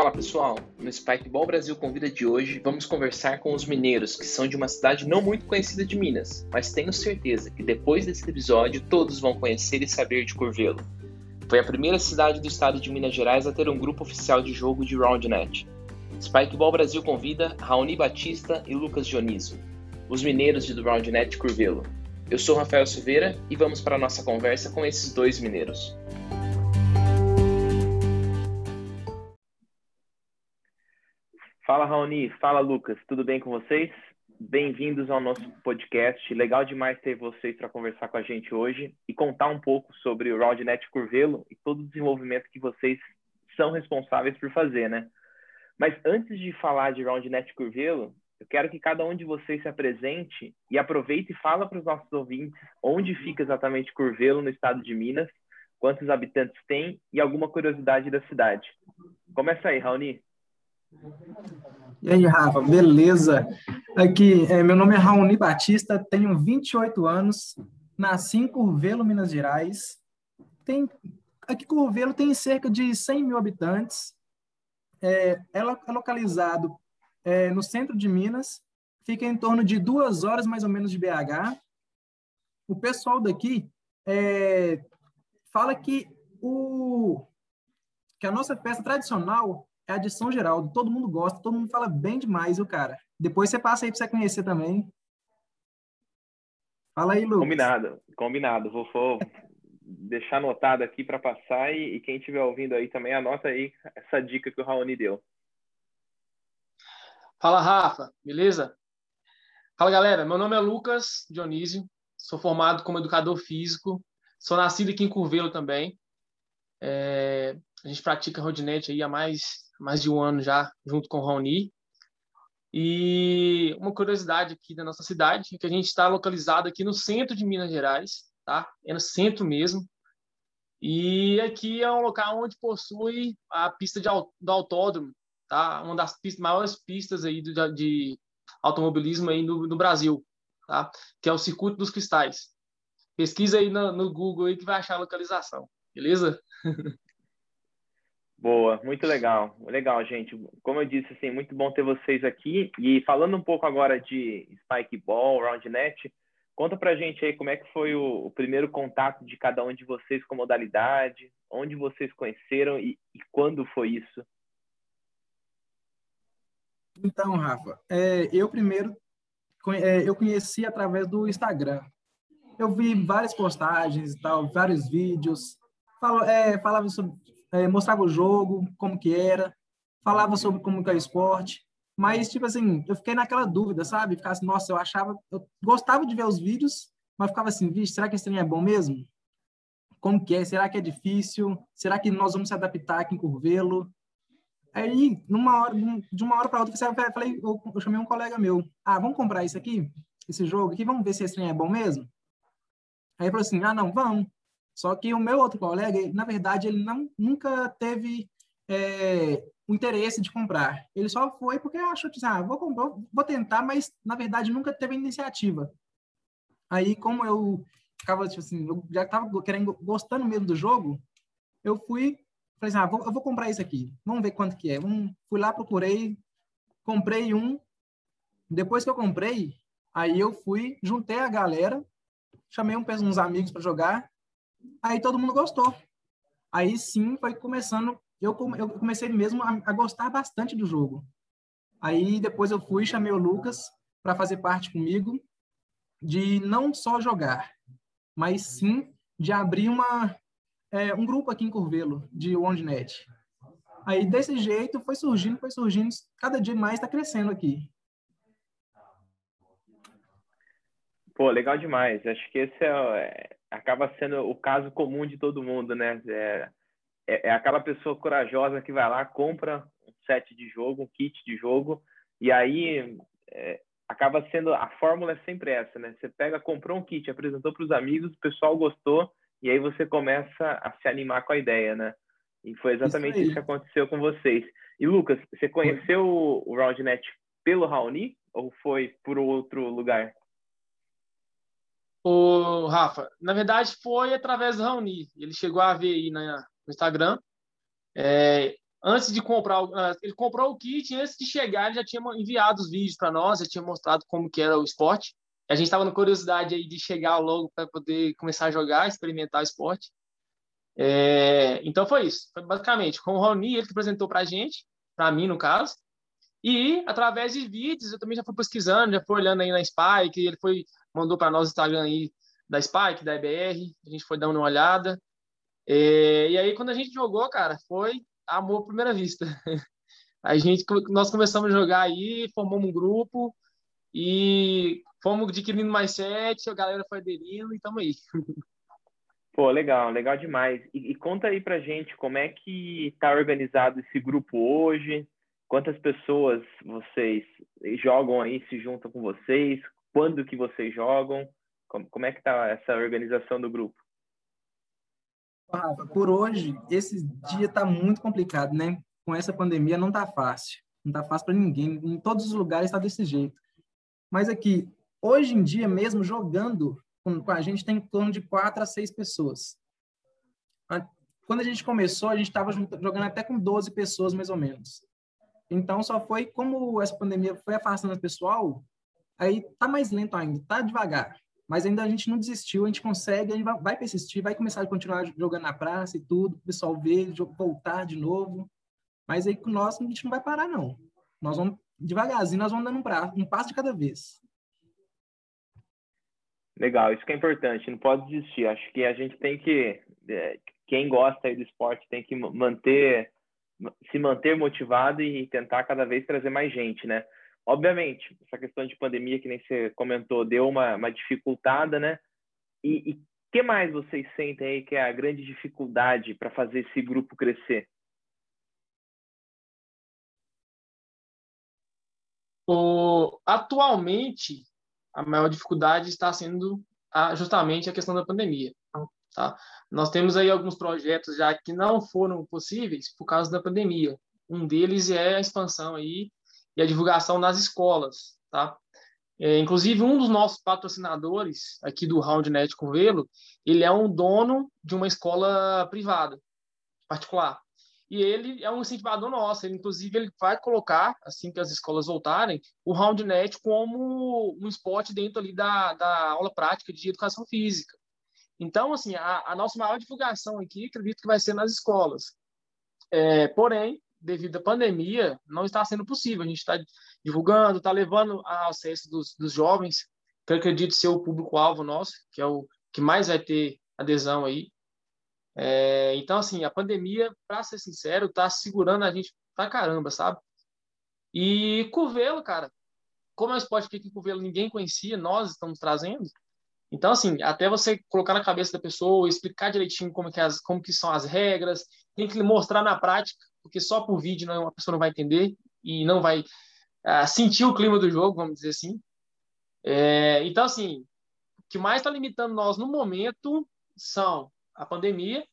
Fala pessoal, no Spikeball Brasil Convida de hoje vamos conversar com os mineiros que são de uma cidade não muito conhecida de Minas, mas tenho certeza que depois desse episódio todos vão conhecer e saber de Curvelo. Foi a primeira cidade do estado de Minas Gerais a ter um grupo oficial de jogo de RoundNet. Spikeball Brasil convida Raoni Batista e Lucas Dionísio, os mineiros de do RoundNet Curvelo. Eu sou Rafael Silveira e vamos para a nossa conversa com esses dois mineiros. Fala Raoni, fala Lucas, tudo bem com vocês? Bem-vindos ao nosso podcast. Legal demais ter vocês para conversar com a gente hoje e contar um pouco sobre o RoundNet Curvelo e todo o desenvolvimento que vocês são responsáveis por fazer, né? Mas antes de falar de RoundNet Curvelo, eu quero que cada um de vocês se apresente e aproveite e fala para os nossos ouvintes onde fica exatamente Curvelo no estado de Minas, quantos habitantes tem e alguma curiosidade da cidade. Começa aí, Raoni. E aí, Rafa, beleza? Aqui, é, meu nome é Raoni Batista, tenho 28 anos, nasci em Curvelo, Minas Gerais. Tem, aqui Curvelo tem cerca de 100 mil habitantes. É, é, é localizado é, no centro de Minas, fica em torno de duas horas mais ou menos de BH. O pessoal daqui é, fala que, o, que a nossa festa tradicional é a de São Geraldo. Todo mundo gosta, todo mundo fala bem demais, o cara. Depois você passa aí para você conhecer também. Fala aí, Lucas. Combinado, combinado. Vou, vou deixar anotado aqui para passar e, e, quem estiver ouvindo aí também anota aí essa dica que o Raoni deu. Fala, Rafa, beleza? Fala, galera. Meu nome é Lucas Dionísio, sou formado como educador físico, sou nascido aqui em Curvelo também. É, a gente pratica rodinete aí há mais mais de um ano já, junto com o Raoni. E uma curiosidade aqui da nossa cidade é que a gente está localizado aqui no centro de Minas Gerais, tá? É no centro mesmo. E aqui é um local onde possui a pista de, do autódromo, tá? Uma das pistas, maiores pistas aí de, de automobilismo aí no, no, Brasil, tá? Que é o Circuito dos Cristais. Pesquisa aí no, no Google aí que vai achar a localização, beleza? Boa, muito legal. Legal, gente. Como eu disse, assim, muito bom ter vocês aqui. E falando um pouco agora de Spike Ball, Roundnet, conta pra gente aí como é que foi o, o primeiro contato de cada um de vocês com modalidade, onde vocês conheceram e, e quando foi isso? Então, Rafa, é, eu primeiro é, eu conheci através do Instagram. Eu vi várias postagens e tal, vários vídeos, falo, é, falava sobre é, mostrava o jogo, como que era, falava sobre como que é o esporte, mas, tipo assim, eu fiquei naquela dúvida, sabe? Ficava assim, nossa, eu achava, eu gostava de ver os vídeos, mas ficava assim, vixe, será que esse trem é bom mesmo? Como que é? Será que é difícil? Será que nós vamos se adaptar aqui em Curvelo? Aí, numa hora, de uma hora para outra, eu falei, eu, eu chamei um colega meu, ah, vamos comprar isso aqui, esse jogo aqui, vamos ver se esse trem é bom mesmo? Aí ele falou assim, ah, não, vamos. Só que o meu outro colega, na verdade, ele não, nunca teve é, o interesse de comprar. Ele só foi porque achou que, ah, vou, comprar, vou tentar, mas na verdade nunca teve iniciativa. Aí, como eu ficava, tipo assim, eu já estava querendo, gostando mesmo do jogo, eu fui, falei assim, ah, vou, eu vou comprar isso aqui, vamos ver quanto que é. Um, fui lá, procurei, comprei um. Depois que eu comprei, aí eu fui, juntei a galera, chamei um, uns amigos para jogar, Aí todo mundo gostou. Aí sim foi começando, eu, eu comecei mesmo a, a gostar bastante do jogo. Aí depois eu fui, chamei o Lucas para fazer parte comigo de não só jogar, mas sim de abrir uma, é, um grupo aqui em Curvelo, de OneNet. Aí desse jeito foi surgindo, foi surgindo, cada dia mais está crescendo aqui. Pô, legal demais. Acho que esse é, acaba sendo o caso comum de todo mundo, né? É, é, é, aquela pessoa corajosa que vai lá, compra um set de jogo, um kit de jogo, e aí é, acaba sendo a fórmula é sempre essa, né? Você pega, comprou um kit, apresentou para os amigos, o pessoal gostou, e aí você começa a se animar com a ideia, né? E foi exatamente isso, isso que aconteceu com vocês. E Lucas, você conheceu o RoundNet pelo Raoni ou foi por outro lugar? O Rafa, na verdade foi através do Raoni. Ele chegou a ver aí na, no Instagram. É, antes de comprar, uh, ele comprou o kit, antes de chegar, ele já tinha enviado os vídeos para nós, já tinha mostrado como que era o esporte. A gente estava na curiosidade aí de chegar logo para poder começar a jogar, experimentar o esporte. É, então foi isso. Foi basicamente com o Rony, ele que apresentou para a gente, para mim no caso. E através de vídeos, eu também já fui pesquisando, já fui olhando aí na Spike, ele foi mandou para nós o Instagram aí da Spike, da EBR, a gente foi dando uma olhada. É, e aí quando a gente jogou, cara, foi amor à primeira vista. A gente nós começamos a jogar aí, formamos um grupo e fomos adquirindo mais sete, a galera foi aderindo e estamos aí. Pô, legal, legal demais. E, e, conta aí pra gente como é que está organizado esse grupo hoje, quantas pessoas vocês jogam aí, se juntam com vocês, quando que vocês jogam, como, como é que tá essa organização do grupo? Por hoje, esse dia está muito complicado, né? Com essa pandemia não está fácil. Não está fácil para ninguém. Em todos os lugares está desse jeito. Mas aqui, hoje em dia mesmo, jogando com a gente tem em torno de quatro a seis pessoas. Quando a gente começou, a gente estava jogando até com 12 pessoas, mais ou menos. Então, só foi como essa pandemia foi afastando o pessoal, aí tá mais lento ainda, tá devagar. Mas ainda a gente não desistiu, a gente consegue, a gente vai persistir, vai começar a continuar jogando na praça e tudo, o pessoal ver, voltar de novo. Mas aí com nós a gente não vai parar, não. Nós vamos devagarzinho, nós vamos dando um, um passo de cada vez. Legal, isso que é importante, não pode desistir. Acho que a gente tem que, é, quem gosta do esporte tem que manter, se manter motivado e tentar cada vez trazer mais gente, né? Obviamente, essa questão de pandemia que nem você comentou deu uma, uma dificultada, né? E o que mais vocês sentem aí que é a grande dificuldade para fazer esse grupo crescer? O, atualmente, a maior dificuldade está sendo a, justamente a questão da pandemia. Tá? Nós temos aí alguns projetos já que não foram possíveis por causa da pandemia. Um deles é a expansão aí e a divulgação nas escolas, tá? É, inclusive, um dos nossos patrocinadores aqui do RoundNet com Velo, ele é um dono de uma escola privada, particular e ele é um incentivador nosso. Ele, inclusive, ele vai colocar, assim que as escolas voltarem, o RoundNet como um esporte dentro ali da, da aula prática de educação física. Então, assim, a, a nossa maior divulgação aqui, acredito que vai ser nas escolas. É, porém, devido à pandemia, não está sendo possível. A gente está divulgando, está levando ao acesso dos, dos jovens, que eu acredito ser o público-alvo nosso, que é o que mais vai ter adesão aí. É, então, assim, a pandemia, para ser sincero, tá segurando a gente pra caramba, sabe? E Curvelo, cara, como é um esporte que em Curvelo ninguém conhecia, nós estamos trazendo. Então, assim, até você colocar na cabeça da pessoa, explicar direitinho como que, as, como que são as regras, tem que mostrar na prática, porque só por vídeo não, a pessoa não vai entender e não vai uh, sentir o clima do jogo, vamos dizer assim. É, então, assim, o que mais está limitando nós no momento são a pandemia.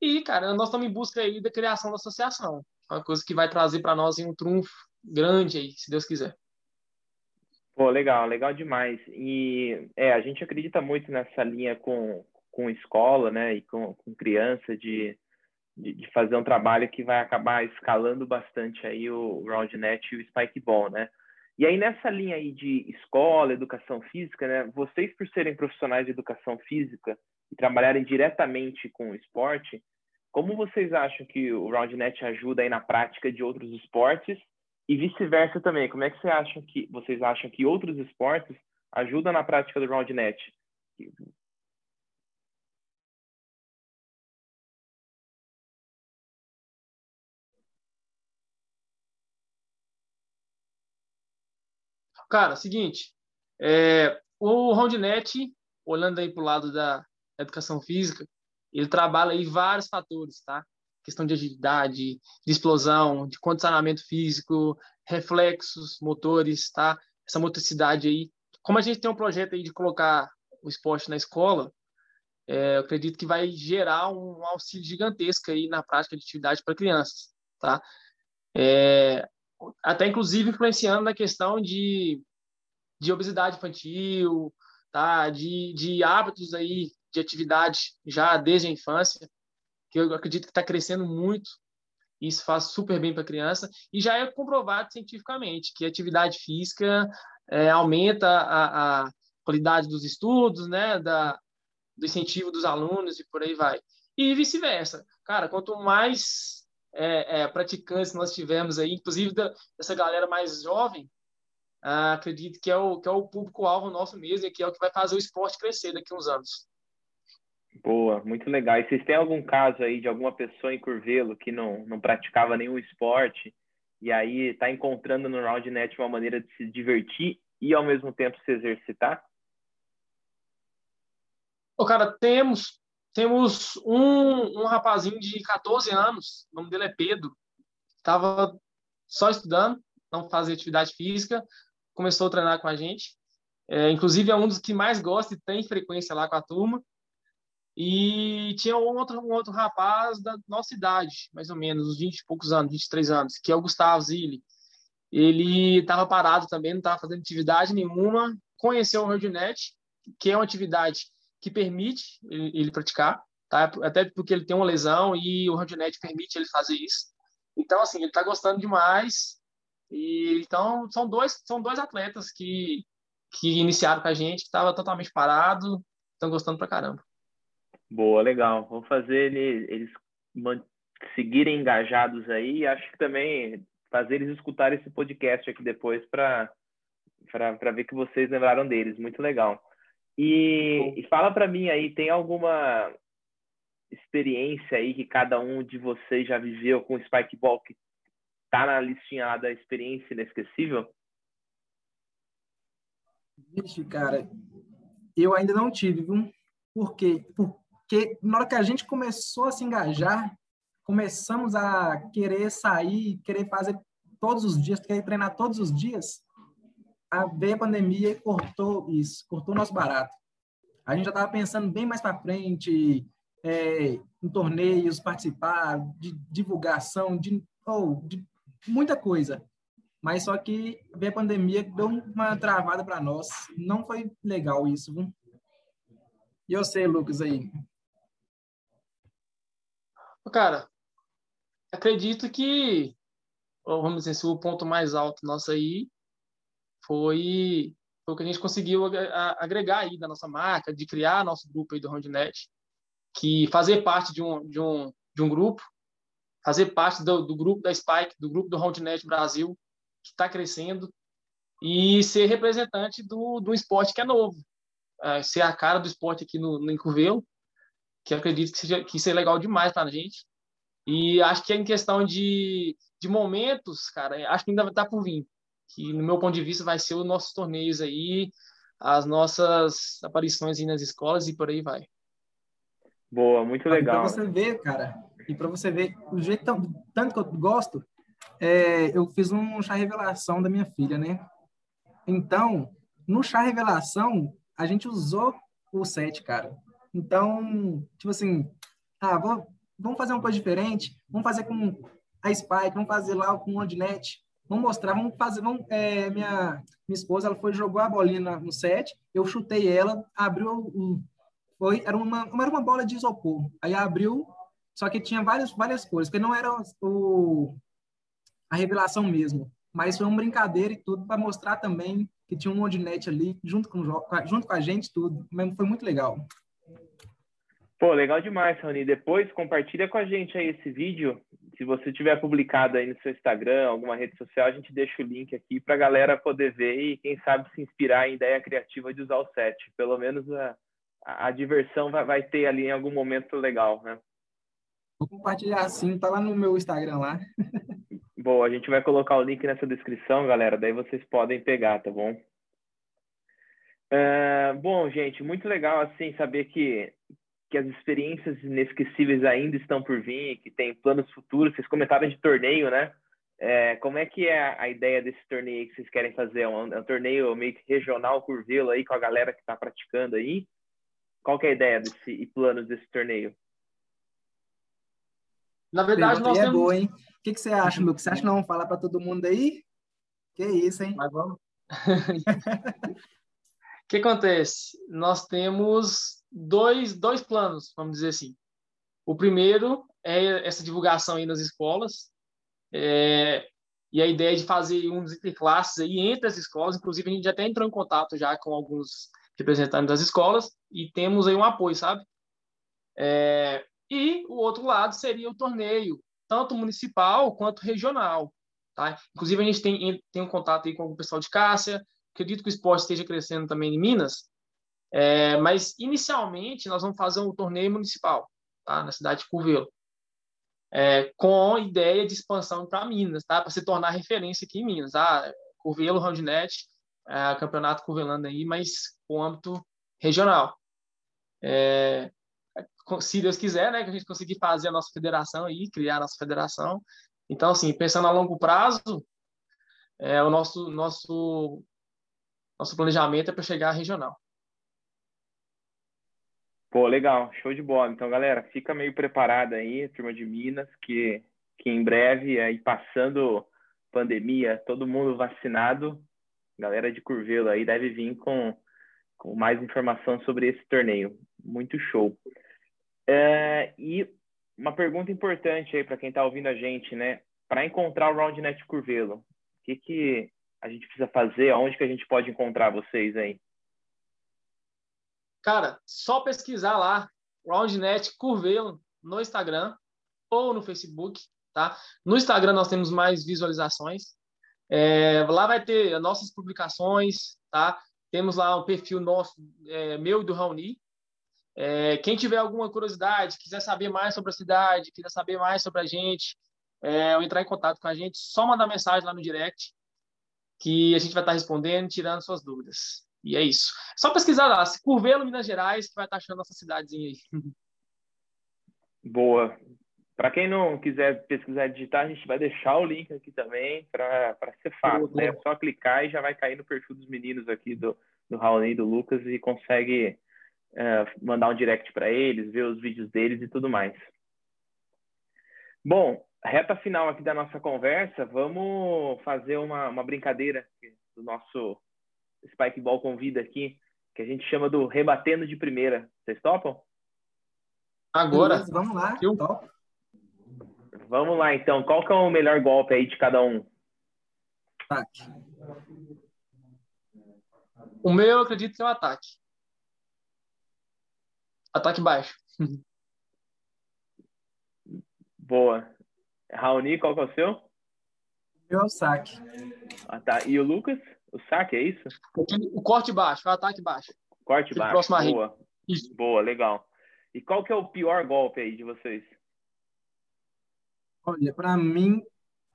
E, cara, nós estamos em busca aí da criação da associação. Uma coisa que vai trazer para nós um trunfo grande aí, se Deus quiser. Pô, legal, legal demais. E é, a gente acredita muito nessa linha com, com escola, né, e com, com criança de, de, de, fazer um trabalho que vai acabar escalando bastante aí o RoundNet e o Spikeball, né? E aí nessa linha aí de escola, educação física, né, vocês por serem profissionais de educação física, e trabalharem diretamente com o esporte, como vocês acham que o RoundNet ajuda aí na prática de outros esportes e vice-versa também? Como é que vocês acham que vocês acham que outros esportes ajudam na prática do RoundNet? Cara, seguinte, é, o RoundNet, olhando aí para o lado da, educação física, ele trabalha aí vários fatores, tá? Questão de agilidade, de explosão, de condicionamento físico, reflexos motores, tá? Essa motricidade aí. Como a gente tem um projeto aí de colocar o esporte na escola, é, eu acredito que vai gerar um auxílio gigantesco aí na prática de atividade para crianças, tá? É, até inclusive influenciando na questão de, de obesidade infantil, tá? De, de hábitos aí de atividade já desde a infância, que eu acredito que está crescendo muito. Isso faz super bem para a criança e já é comprovado cientificamente que atividade física é, aumenta a, a, qualidade dos estudos, né, da, do incentivo dos alunos e por aí vai. E vice-versa. Cara, quanto mais é, é, praticantes nós tivermos aí, inclusive da, dessa galera mais jovem, ah, acredito que é o, que é o público-alvo nosso mesmo e que é o que vai fazer o esporte crescer daqui a uns anos. Boa, muito legal. E vocês têm algum caso aí de alguma pessoa em Curvelo que não, não praticava nenhum esporte e aí está encontrando no Roundnet uma maneira de se divertir e ao mesmo tempo se exercitar? Ô, cara, temos temos um, um rapazinho de 14 anos, o nome dele é Pedro, estava só estudando, não fazia atividade física, começou a treinar com a gente. É, inclusive, é um dos que mais gosta e tem frequência lá com a turma. E tinha um outro, um outro rapaz da nossa idade, mais ou menos, uns 20 e poucos anos, 23 anos, que é o Gustavo Zilli. Ele estava parado também, não estava fazendo atividade nenhuma, conheceu o Rodnet, que é uma atividade que permite ele, praticar, tá? até porque ele tem uma lesão e o Rodnet permite ele fazer isso. Então, assim, ele está gostando demais. E, então, são dois, são dois atletas que, que iniciaram com a gente, que estava totalmente parado, estão gostando pra caramba. Boa, legal. Vou fazer ele, eles seguirem engajados aí. Acho que também fazer eles escutarem esse podcast aqui depois para ver que vocês lembraram deles. Muito legal. E, e fala para mim aí, tem alguma experiência aí que cada um de vocês já viveu com o Spikeball que tá na listinha lá da experiência inesquecível? Vixe, cara, eu ainda não tive, viu? Por Porque na hora que a gente começou a se engajar, começamos a querer sair, querer fazer todos os dias, querer treinar todos os dias, a veio a pandemia e cortou isso, cortou nosso barato. A gente já estava pensando bem mais para frente, é, em torneios, participar, de divulgação, de, oh, de muita coisa. Mas só que veio a pandemia, deu uma travada para nós. Não foi legal isso, viu? E eu sei, Lucas, aí. Cara, acredito que, vamos dizer, o ponto mais alto nosso aí foi, foi o que a gente conseguiu agregar aí da nossa marca, de criar nosso grupo aí do RoundNet, que fazer parte de um, de um, de um grupo, fazer parte do, do grupo da Spike, do grupo do RoundNet Brasil, que está crescendo, e ser representante do, do esporte que é novo, é, ser a cara do esporte aqui no, no que eu acredito que seja, que seja legal demais para a gente. E acho que é em questão de, de momentos, cara, acho que ainda está por vir que no meu ponto de vista vai ser os nossos torneios aí, as nossas aparições aí nas escolas e por aí vai. Boa, muito legal. Para você ver, cara, e para você ver o jeito tão, tanto que eu gosto, é, eu fiz um chá revelação da minha filha, né? Então, no chá revelação, a gente usou o set, cara. Então, tipo assim, ah, vou, vamos fazer uma coisa diferente, vamos fazer com a Spike, vamos fazer lá com o Ondnet. Vamos mostrar, vamos fazer. Vamos, é, minha, minha esposa ela foi jogou a bolinha no set, eu chutei ela, abriu. Foi, era, uma, era uma bola de isopor. Aí abriu, só que tinha várias, várias cores, porque não era o, a revelação mesmo. Mas foi uma brincadeira e tudo para mostrar também que tinha um Ondnet ali, junto com, junto com a gente, tudo. Foi muito legal. Pô, legal demais, Rony. Depois compartilha com a gente aí esse vídeo. Se você tiver publicado aí no seu Instagram, alguma rede social, a gente deixa o link aqui para a galera poder ver e, quem sabe, se inspirar em ideia criativa de usar o set. Pelo menos a, a, diversão vai, vai ter ali em algum momento legal, né? Vou compartilhar assim, tá lá no meu Instagram lá. Bom, a gente vai colocar o link nessa descrição, galera. Daí vocês podem pegar, tá bom? Uh, bom, gente, muito legal assim saber que que as experiências inesquecíveis ainda estão por vir, que tem planos futuros. Vocês comentaram de torneio, né? É, como é que é a ideia desse torneio que vocês querem fazer? É um, é um torneio meio que regional, curvelo aí, com a galera que está praticando aí? Qual que é a ideia desse, e planos desse torneio? Na verdade, nós é temos... boa, hein? O que, que você acha, meu? Você acha que não vamos falar para todo mundo aí? Que isso, hein? Mas vamos. O que acontece? Nós temos dois, dois planos, vamos dizer assim. O primeiro é essa divulgação aí nas escolas, é, e a ideia de fazer uns interclasses aí entre as escolas, inclusive a gente já até entrou em contato já com alguns representantes das escolas e temos aí um apoio, sabe? É, e o outro lado seria o torneio, tanto municipal quanto regional. Tá? Inclusive, a gente tem, tem um contato aí com o pessoal de Cássia, acredito que o esporte esteja crescendo também em Minas, é, mas inicialmente nós vamos fazer um torneio municipal tá? na cidade de Curvelo, é, com ideia de expansão para Minas, tá? para se tornar referência aqui em Minas. Tá? Curvelo, Roundnet, é, campeonato curvelando aí, mas com âmbito regional. É, se Deus quiser, né, que a gente conseguir fazer a nossa federação aí, criar a nossa federação. Então, assim, pensando a longo prazo, é, o nosso, nosso, nosso planejamento é para chegar à regional. Pô, legal, show de bola. Então, galera, fica meio preparada aí, turma de Minas, que, que em breve, aí passando pandemia, todo mundo vacinado, galera de Curvelo aí deve vir com, com mais informação sobre esse torneio. Muito show. É, e uma pergunta importante aí para quem está ouvindo a gente, né? Para encontrar o RoundNet Curvelo, o que, que a gente precisa fazer? Aonde que a gente pode encontrar vocês aí? Cara, só pesquisar lá, RoundNet Curvelo, no Instagram ou no Facebook, tá? No Instagram nós temos mais visualizações. É, lá vai ter nossas publicações, tá? Temos lá um perfil nosso, é, meu e do Raoni, é, quem tiver alguma curiosidade, quiser saber mais sobre a cidade, quiser saber mais sobre a gente, é, ou entrar em contato com a gente, só mandar mensagem lá no direct, que a gente vai estar respondendo, tirando suas dúvidas. E é isso. Só pesquisar lá, Curvelo, Minas Gerais, que vai estar achando nossa cidadezinha aí. Boa. Para quem não quiser pesquisar e digitar, a gente vai deixar o link aqui também para ser fácil. Né? É só clicar e já vai cair no perfil dos meninos aqui do, do Raoni e do Lucas e consegue é, mandar um direct para eles, ver os vídeos deles e tudo mais. Bom, reta final aqui da nossa conversa, vamos fazer uma, uma brincadeira do nosso Spike Ball Convida aqui, que a gente chama do rebatendo de primeira. Vocês topam? Agora. vamos lá. Vamos lá, então. Qual que é o melhor golpe aí de cada um? Ataque. O meu, eu acredito que é o ataque. Ataque baixo. Boa. Raoni, qual que é o seu? Meu é o saque. Ah, tá. E o Lucas? O saque, é isso? O corte baixo, o ataque baixo. Corte baixo. Próximo Boa. Isso. Boa, legal. E qual que é o pior golpe aí de vocês? Olha, para mim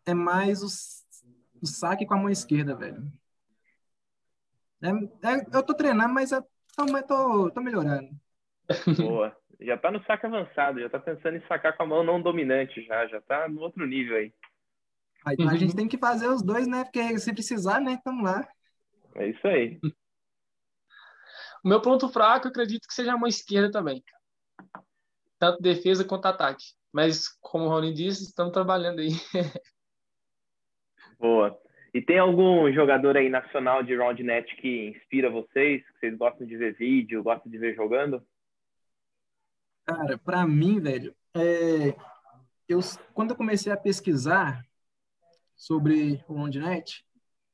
é mais o, o, saque com a mão esquerda, velho. É, é, eu tô treinando, mas eu tô, tô, tô melhorando. Boa. Já tá no saque avançado, já tá pensando em sacar com a mão não dominante já, já tá no outro nível aí. Aí, a gente tem que fazer os dois, né? Porque se precisar, né? Tamo lá. É isso aí. O meu ponto fraco, eu acredito que seja a mão esquerda também. Tanto defesa quanto ataque. Mas, como o Rony disse, estamos trabalhando aí. Boa. E tem algum jogador aí nacional de Roundnet que inspira vocês? Que vocês gostam de ver vídeo, gostam de ver jogando? Cara, para mim, velho, é, eu, quando eu comecei a pesquisar sobre o OnDNet,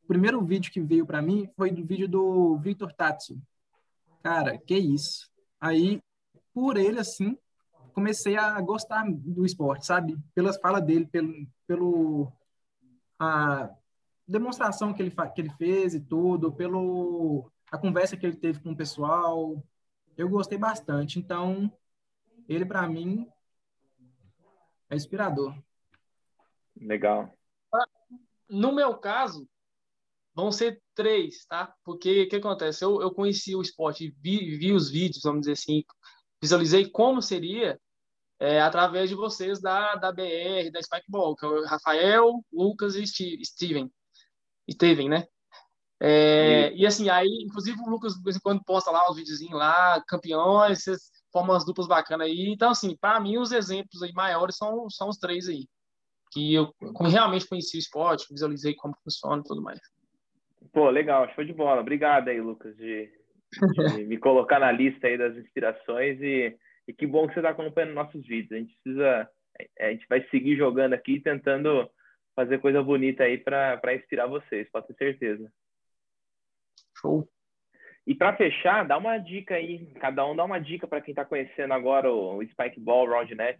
o primeiro vídeo que veio para mim foi do vídeo do Victor Tatsu. Cara, que isso. Aí, por ele, assim, comecei a gostar do esporte, sabe? Pelas falas dele, pelo, pelo a demonstração que ele, que ele fez e tudo, pelo a conversa que ele teve com o pessoal. Eu gostei bastante. Então, ele para mim é inspirador. Legal. No meu caso, vão ser três, tá? Porque o que acontece? Eu, eu conheci o esporte, vi, vi os vídeos, vamos dizer assim, visualizei como seria é, através de vocês da, da BR, da Spikeball, que é o Rafael, Lucas e Steven. Steven, né? É, e assim, aí, inclusive o Lucas de vez em quando posta lá os videozinhos lá, campeões, vocês formam umas duplas bacanas aí. Então, assim, para mim, os exemplos aí maiores são, são os três aí. Que eu realmente conheci o esporte, visualizei como funciona e tudo mais. Pô, legal, show de bola. Obrigado aí, Lucas, de, de me colocar na lista aí das inspirações e, E que bom que você está acompanhando nossos vídeos. A gente precisa, a gente vai seguir jogando aqui, tentando fazer coisa bonita aí para inspirar vocês, pode ter certeza. Show. E para fechar, dá uma dica aí, cada um dá uma dica para quem está conhecendo agora o Spike Ball Roundnet.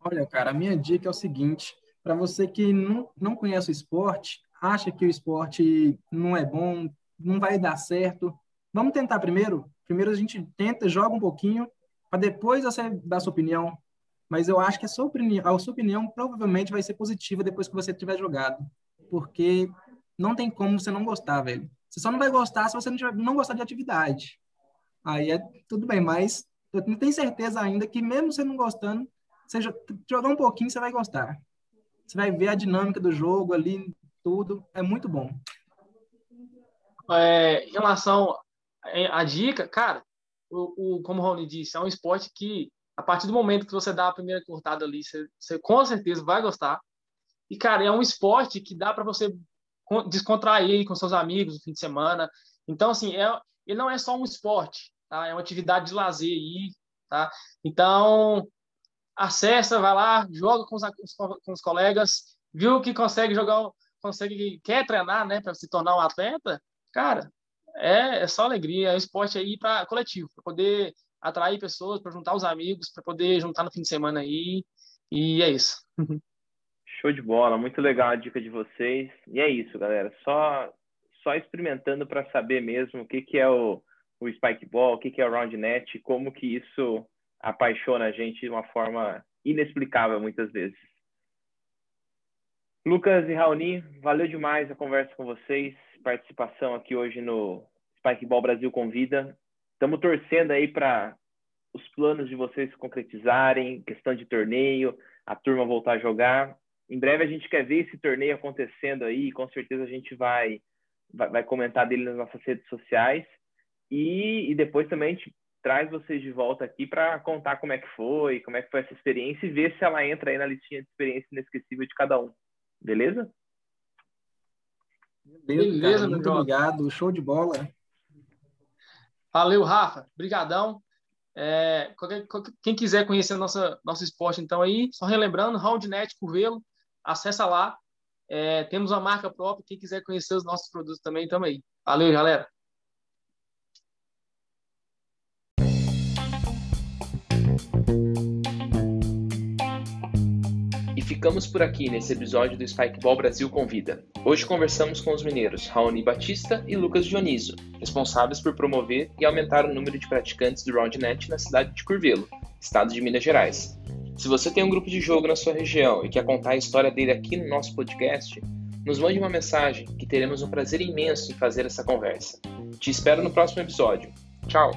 Olha, cara, a minha dica é o seguinte: para você que não, não conhece o esporte, acha que o esporte não é bom, não vai dar certo, vamos tentar primeiro. Primeiro a gente tenta, joga um pouquinho, para depois você dar sua opinião. Mas eu acho que a sua, opinião, a sua opinião provavelmente vai ser positiva depois que você tiver jogado. Porque não tem como você não gostar, velho. Você só não vai gostar se você não, tiver, não gostar de atividade. Aí é tudo bem, mas eu não tenho certeza ainda que mesmo você não gostando, você jogar um pouquinho, você vai gostar. Você vai ver a dinâmica do jogo ali, tudo. É muito bom. É, em relação à dica, cara, o, o, como o Rony disse, é um esporte que, a partir do momento que você dá a primeira cortada ali, você, você com certeza vai gostar. E, cara, é um esporte que dá para você descontrair com seus amigos no fim de semana. Então, assim, é, ele não é só um esporte, tá? É uma atividade de lazer aí, tá? Então, acessa, vai lá, joga com os, com os colegas, viu que consegue jogar, consegue, quer treinar, né, para se tornar um atleta, cara, é, é só alegria, é um esporte aí para coletivo, para poder atrair pessoas, para juntar os amigos, para poder juntar no fim de semana aí, e é isso. Show de bola, muito legal a dica de vocês. E é isso, galera. Só só experimentando para saber mesmo o que, que é o, o Spike Ball, o que, que é o Round Net, como que isso apaixona a gente de uma forma inexplicável muitas vezes. Lucas e Raoni, valeu demais a conversa com vocês, participação aqui hoje no Spike Ball Brasil Convida. Estamos torcendo aí para os planos de vocês se concretizarem, questão de torneio, a turma voltar a jogar. Em breve a gente quer ver esse torneio acontecendo aí, com certeza a gente vai, vai, vai comentar dele nas nossas redes sociais. E, e depois também a gente traz vocês de volta aqui para contar como é que foi, como é que foi essa experiência e ver se ela entra aí na listinha de experiência inesquecível de cada um. Beleza? Beleza, Beleza muito obrigado. Show de bola. Valeu, Rafa. Brigadão. É, qualquer, qualquer, quem quiser conhecer nossa, nosso esporte, então aí, só relembrando, Roundnet Curvelo, acessa lá. É, temos uma marca própria. Quem quiser conhecer os nossos produtos também, estamos aí. Valeu, galera. Ficamos por aqui nesse episódio do Spikeball Brasil Convida. Hoje conversamos com os mineiros Raoni Batista e Lucas Dioniso, responsáveis por promover e aumentar o número de praticantes do RoundNet na cidade de Curvelo, estado de Minas Gerais. Se você tem um grupo de jogo na sua região e quer contar a história dele aqui no nosso podcast, nos mande uma mensagem que teremos um prazer imenso em fazer essa conversa. Te espero no próximo episódio. Tchau!